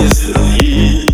easily.